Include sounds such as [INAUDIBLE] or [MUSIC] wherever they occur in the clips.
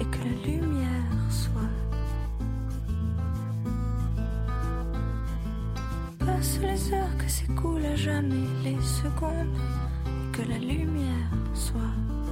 et que la lumière soit. Passe les heures que s'écoulent à jamais les secondes et que la lumière soit.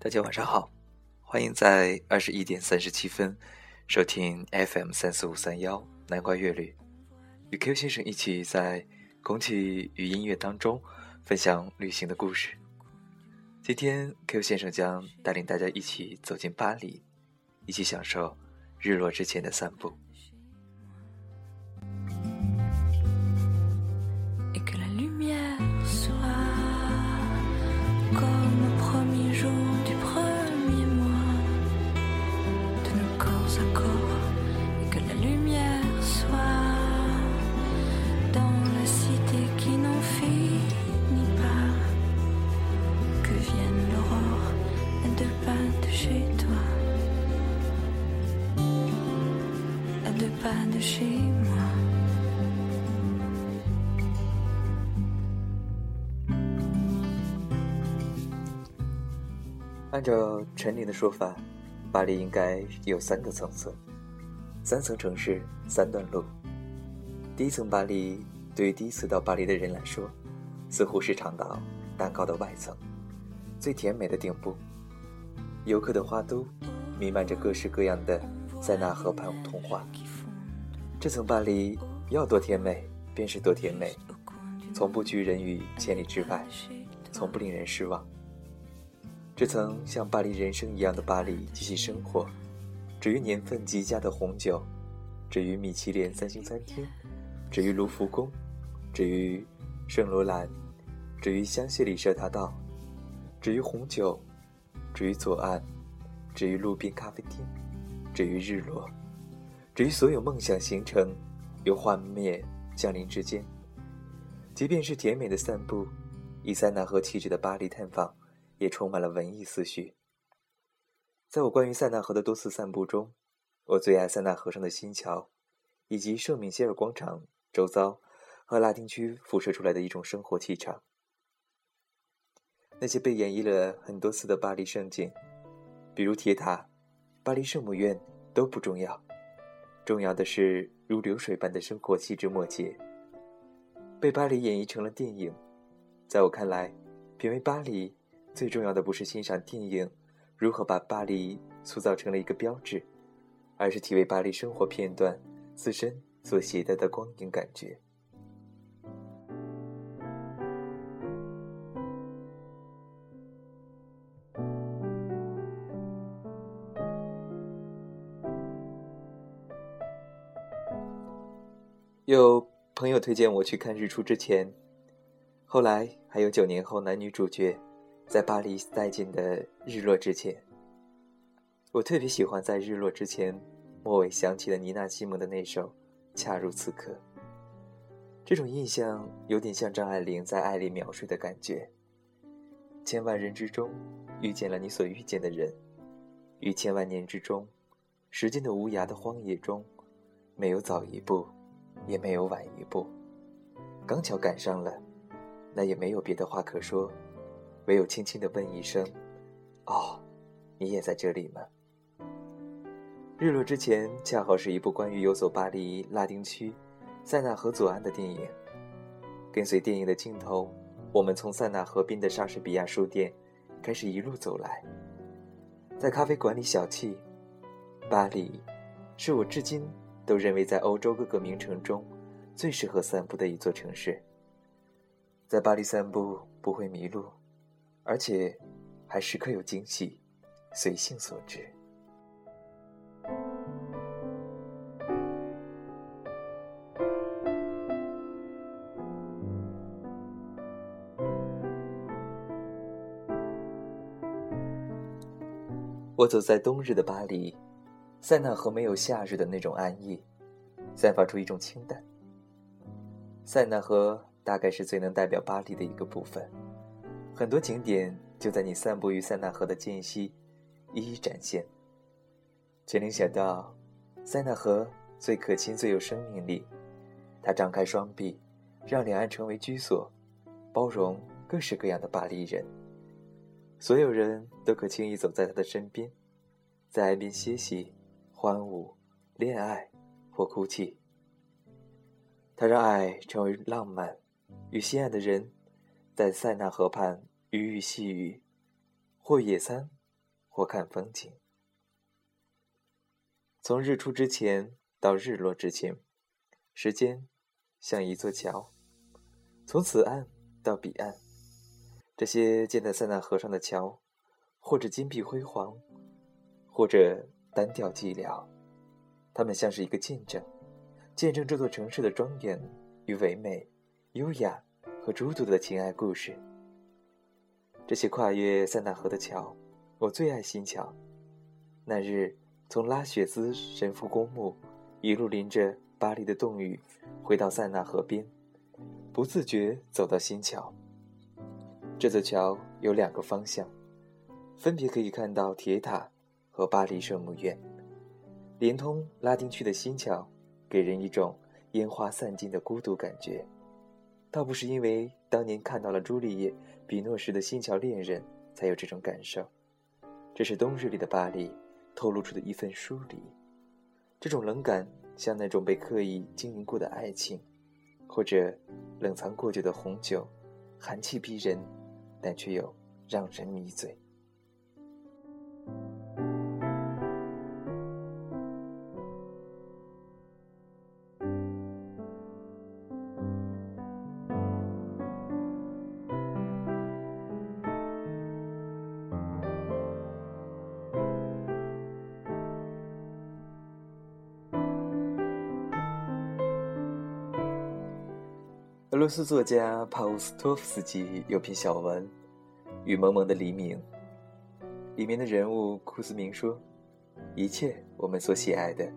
大家晚上好，欢迎在二十一点三十七分收听 FM 三四五三幺南瓜乐旅，与 Q 先生一起在空气与音乐当中分享旅行的故事。今天 Q 先生将带领大家一起走进巴黎，一起享受日落之前的散步。按照陈琳的说法，巴黎应该有三个层次，三层城市，三段路。第一层巴黎，对于第一次到巴黎的人来说，似乎是尝到蛋糕的外层，最甜美的顶部。游客的花都，弥漫着各式各样的塞纳河畔童话。这层巴黎要多甜美便是多甜美，从不拒人于千里之外，从不令人失望。这曾像巴黎人生一样的巴黎及其生活，止于年份极佳的红酒，止于米其林三星餐厅，止于卢浮宫，止于圣罗兰，止于香榭里舍大道，至于红酒，至于左岸，至于路边咖啡厅，至于日落，至于所有梦想形成由幻灭降临之间。即便是甜美的散步，以塞纳河气质的巴黎探访。也充满了文艺思绪。在我关于塞纳河的多次散步中，我最爱塞纳河上的新桥，以及圣米歇尔广场周遭和拉丁区辐射出来的一种生活气场。那些被演绎了很多次的巴黎盛景，比如铁塔、巴黎圣母院都不重要，重要的是如流水般的生活细枝末节。被巴黎演绎成了电影，在我看来，品味巴黎。最重要的不是欣赏电影如何把巴黎塑造成了一个标志，而是体味巴黎生活片段自身所携带的光影感觉。有朋友推荐我去看日出之前，后来还有九年后男女主角。在巴黎殆尽的日落之前，我特别喜欢在日落之前末尾响起的尼娜西蒙的那首《恰如此刻》。这种印象有点像张爱玲在《爱》里描述的感觉：千万人之中遇见了你所遇见的人，于千万年之中，时间的无涯的荒野中，没有早一步，也没有晚一步，刚巧赶上了，那也没有别的话可说。唯有轻轻地问一声：“哦，你也在这里吗？”日落之前，恰好是一部关于游走巴黎拉丁区塞纳河左岸的电影。跟随电影的镜头，我们从塞纳河边的莎士比亚书店开始一路走来，在咖啡馆里小憩。巴黎，是我至今都认为在欧洲各个名城中最适合散步的一座城市。在巴黎散步不会迷路。而且还时刻有惊喜随性所致。我走在冬日的巴黎塞纳河没有夏日的那种安逸散发出一种清淡。塞纳河大概是最能代表巴黎的一个部分。很多景点就在你散步于塞纳河的间隙一一展现。却能想到，塞纳河最可亲、最有生命力，它张开双臂，让两岸成为居所，包容各式各样的巴黎人。所有人都可轻易走在他的身边，在岸边歇息、欢舞、恋爱或哭泣。他让爱成为浪漫，与心爱的人在塞纳河畔鱼鱼细雨，或野餐，或看风景。从日出之前到日落之前，时间像一座桥，从此岸到彼岸。这些建在塞纳河上的桥，或者金碧辉煌，或者单调寂寥，它们像是一个见证。见证这座城市的庄严与唯美、优雅和孤独的情爱故事。这些跨越塞纳河的桥，我最爱新桥。那日从拉雪兹神父公墓一路淋着巴黎的冻雨，回到塞纳河边，不自觉走到新桥。这座桥有两个方向，分别可以看到铁塔和巴黎圣母院，连通拉丁区的新桥。给人一种烟花散尽的孤独感觉，倒不是因为当年看到了朱丽叶·比诺时的新桥恋人才有这种感受，这是冬日里的巴黎透露出的一份疏离。这种冷感像那种被刻意经营过的爱情，或者冷藏过久的红酒，寒气逼人，但却又让人迷醉。俄罗斯作家帕乌斯托夫斯基有篇小文《雨蒙蒙的黎明》，里面的人物库斯明说：“一切我们所喜爱的，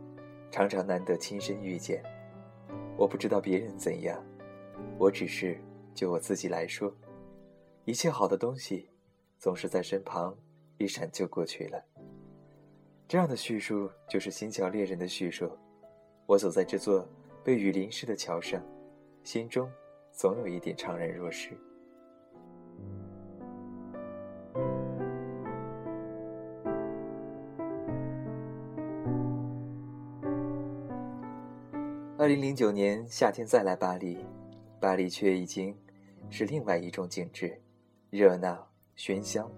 常常难得亲身遇见。我不知道别人怎样，我只是就我自己来说，一切好的东西，总是在身旁一闪就过去了。这样的叙述就是新桥猎人的叙述。我走在这座被雨淋湿的桥上，心中。”总有一点怅然若失。二零零九年夏天再来巴黎，巴黎却已经是另外一种景致：热闹、喧嚣，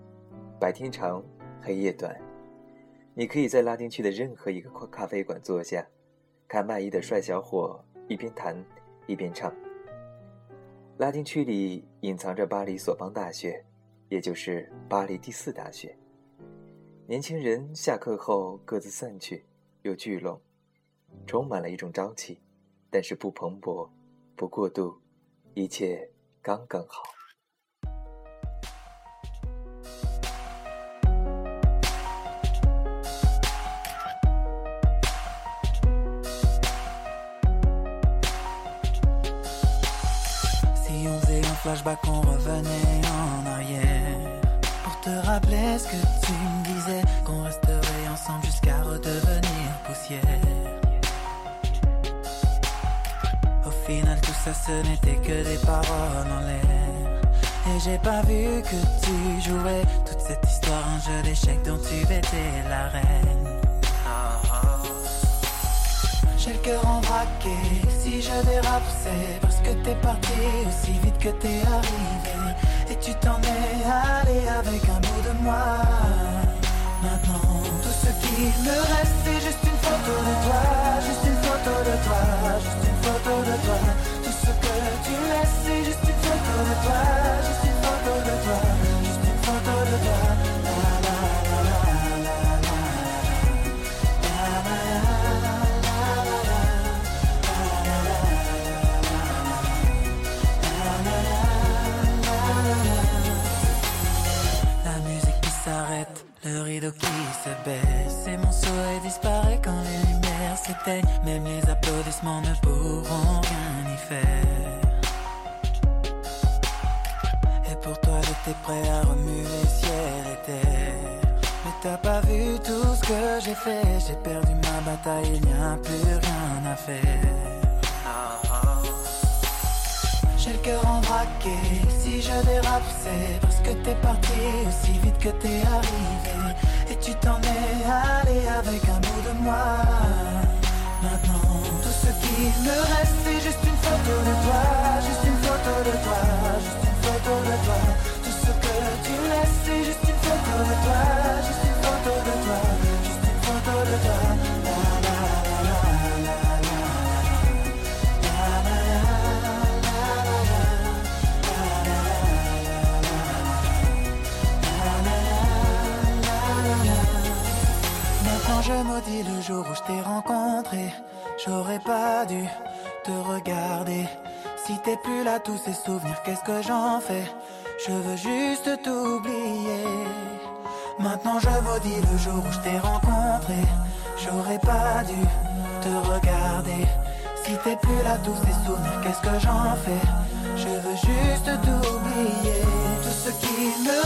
白天长，黑夜短。你可以在拉丁区的任何一个咖啡馆坐下，看卖艺的帅小伙一边弹一边唱。拉丁区里隐藏着巴黎索邦大学，也就是巴黎第四大学。年轻人下课后各自散去，又聚拢，充满了一种朝气，但是不蓬勃，不过度，一切刚刚好。Flashback, on revenait en arrière. Pour te rappeler ce que tu me disais, qu'on resterait ensemble jusqu'à redevenir poussière. Au final, tout ça, ce n'était que des paroles en l'air. Et j'ai pas vu que tu jouais toute cette histoire, un jeu d'échecs dont tu étais la reine. J'ai le cœur en braqué, si je dérape c'est parce que t'es parti aussi vite que t'es arrivé. Et tu t'en es allé avec un bout de moi. Maintenant tout ce qui me reste c'est juste une photo de toi. Juste une photo de toi, juste une photo de toi. Tout ce que tu laisses c'est juste pas vu tout ce que j'ai fait. J'ai perdu ma bataille, il n'y a plus rien à faire. J'ai le cœur en braqué, si je dérape c'est parce que t'es parti aussi vite que t'es arrivé Et tu t'en es allé avec un bout de moi Maintenant tout ce qui me reste c'est juste une photo de toi t'es plus là, tous ces souvenirs, qu'est-ce que j'en fais? Je veux juste t'oublier. Maintenant je maudis le jour où je t'ai rencontré. J'aurais pas dû te regarder. Si t'es plus là, tous ces souvenirs, qu'est-ce que j'en fais? Je veux juste t'oublier. Tout ce qui me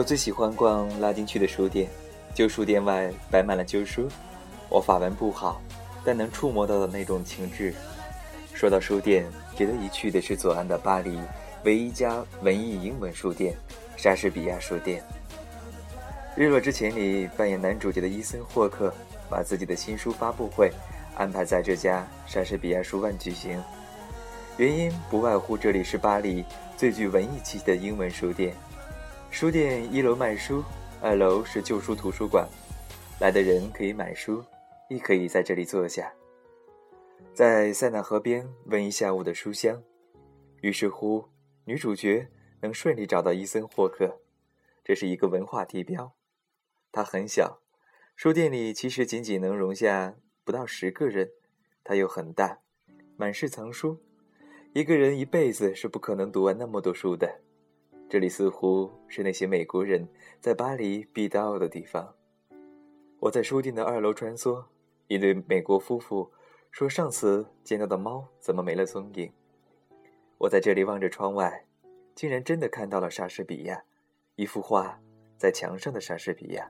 我最喜欢逛拉丁区的书店，旧书店外摆满了旧书。我法文不好，但能触摸到的那种情致。说到书店，值得一去的是左岸的巴黎唯一一家文艺英文书店——莎士比亚书店。日落之前里扮演男主角的伊森霍克，把自己的新书发布会安排在这家莎士比亚书馆举行。原因不外乎这里是巴黎最具文艺气息的英文书店。书店一楼卖书，二楼是旧书图书馆，来的人可以买书，亦可以在这里坐下，在塞纳河边闻一下午的书香。于是乎，女主角能顺利找到伊森霍克，这是一个文化地标。它很小，书店里其实仅仅能容下不到十个人，它又很大，满是藏书，一个人一辈子是不可能读完那么多书的。这里似乎是那些美国人在巴黎必到的地方。我在书店的二楼穿梭，一对美国夫妇说上次见到的猫怎么没了踪影。我在这里望着窗外，竟然真的看到了莎士比亚，一幅画在墙上的莎士比亚，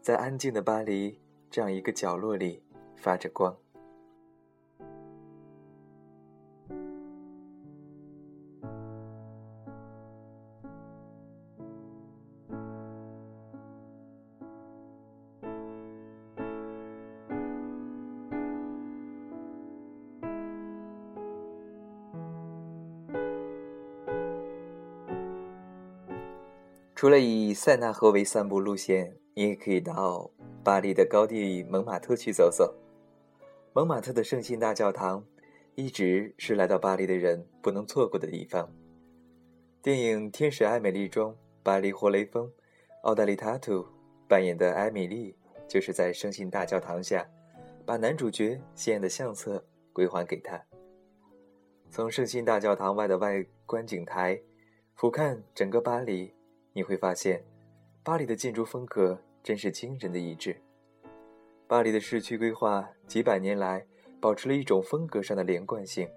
在安静的巴黎这样一个角落里发着光。除了以塞纳河为散步路线，你也可以到巴黎的高地蒙马特去走走。蒙马特的圣心大教堂，一直是来到巴黎的人不能错过的地方。电影《天使艾美丽》中，巴黎活雷锋奥黛丽·塔图扮演的艾米丽，就是在圣心大教堂下，把男主角心爱的相册归还给他。从圣心大教堂外的外观景台俯瞰整个巴黎。你会发现，巴黎的建筑风格真是惊人的一致。巴黎的市区规划几百年来保持了一种风格上的连贯性，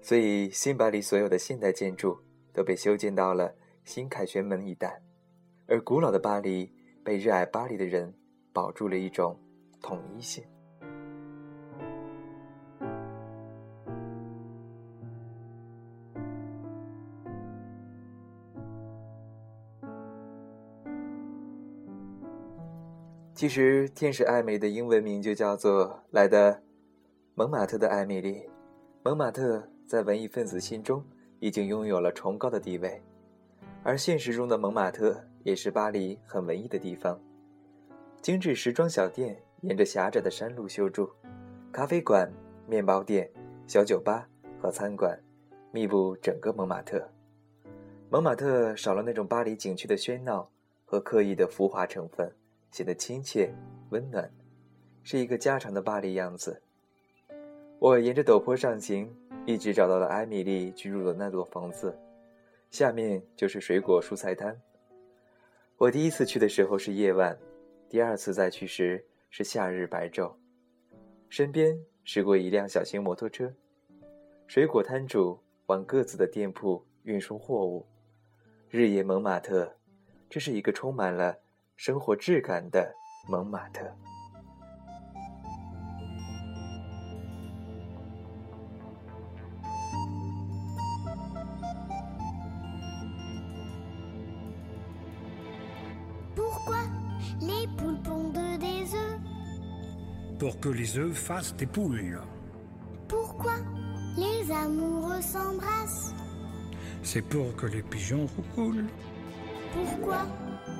所以新巴黎所有的现代建筑都被修建到了新凯旋门一带，而古老的巴黎被热爱巴黎的人保住了一种统一性。其实，天使艾美的英文名就叫做“来的蒙马特的艾米丽”。蒙马特在文艺分子心中已经拥有了崇高的地位，而现实中的蒙马特也是巴黎很文艺的地方。精致时装小店沿着狭窄的山路修筑，咖啡馆、面包店、小酒吧和餐馆密布整个蒙马特。蒙马特少了那种巴黎景区的喧闹和刻意的浮华成分，显得亲切温暖，是一个家常的巴黎样子。我沿着陡坡上行，一直找到了艾米丽居住的那座房子，下面就是水果蔬菜摊。我第一次去的时候是夜晚，第二次再去时是夏日白昼，身边驶过一辆小型摩托车，水果摊主往各自的店铺运送货物。日夜蒙马特，这是一个充满了 生活质感的蒙马特。Pourquoi les poules pondent des œufs pour que les œufs fassent des poules. Pourquoi les amoureux s'embrassent C'est pour que les pigeons roucoulent. Pourquoi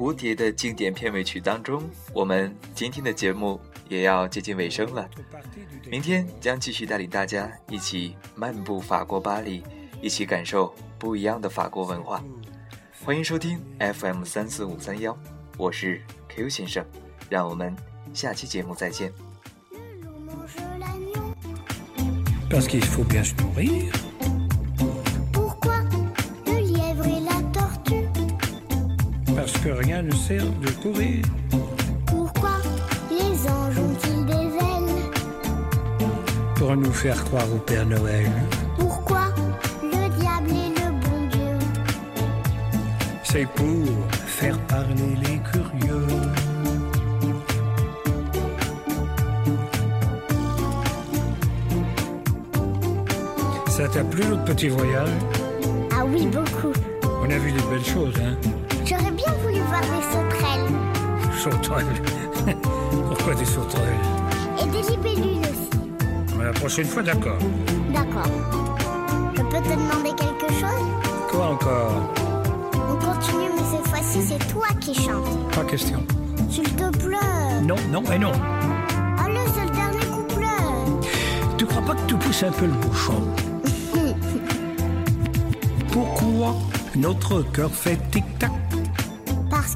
蝴蝶》的经典片尾曲当中，我们今天的节目也要接近尾声了。明天将继续带领大家一起漫步法国巴黎，一起感受不一样的法国文化。欢迎收听 FM 三四五三幺，我是 Q 先生，让我们下期节目再见。Sert de courir. Pourquoi les anges ont-ils des ailes Pour nous faire croire au Père Noël. Pourquoi le diable est le bon Dieu C'est pour faire parler les curieux. Ça t'a plu notre petit voyage? Ah oui, beaucoup. On a vu des belles choses, hein? Sauterelles. [LAUGHS] Pourquoi des sauterelles et des libellules aussi. La prochaine fois, d'accord. D'accord. Je peux te demander quelque chose? Quoi encore? On continue, mais cette fois-ci, c'est toi qui chantes. Pas question. S'il te plaît. Non, non et non. Allez, c'est le dernier couplet. Tu crois pas que tu pousses un peu le bouchon? [LAUGHS] Pourquoi notre cœur fait tic-tac?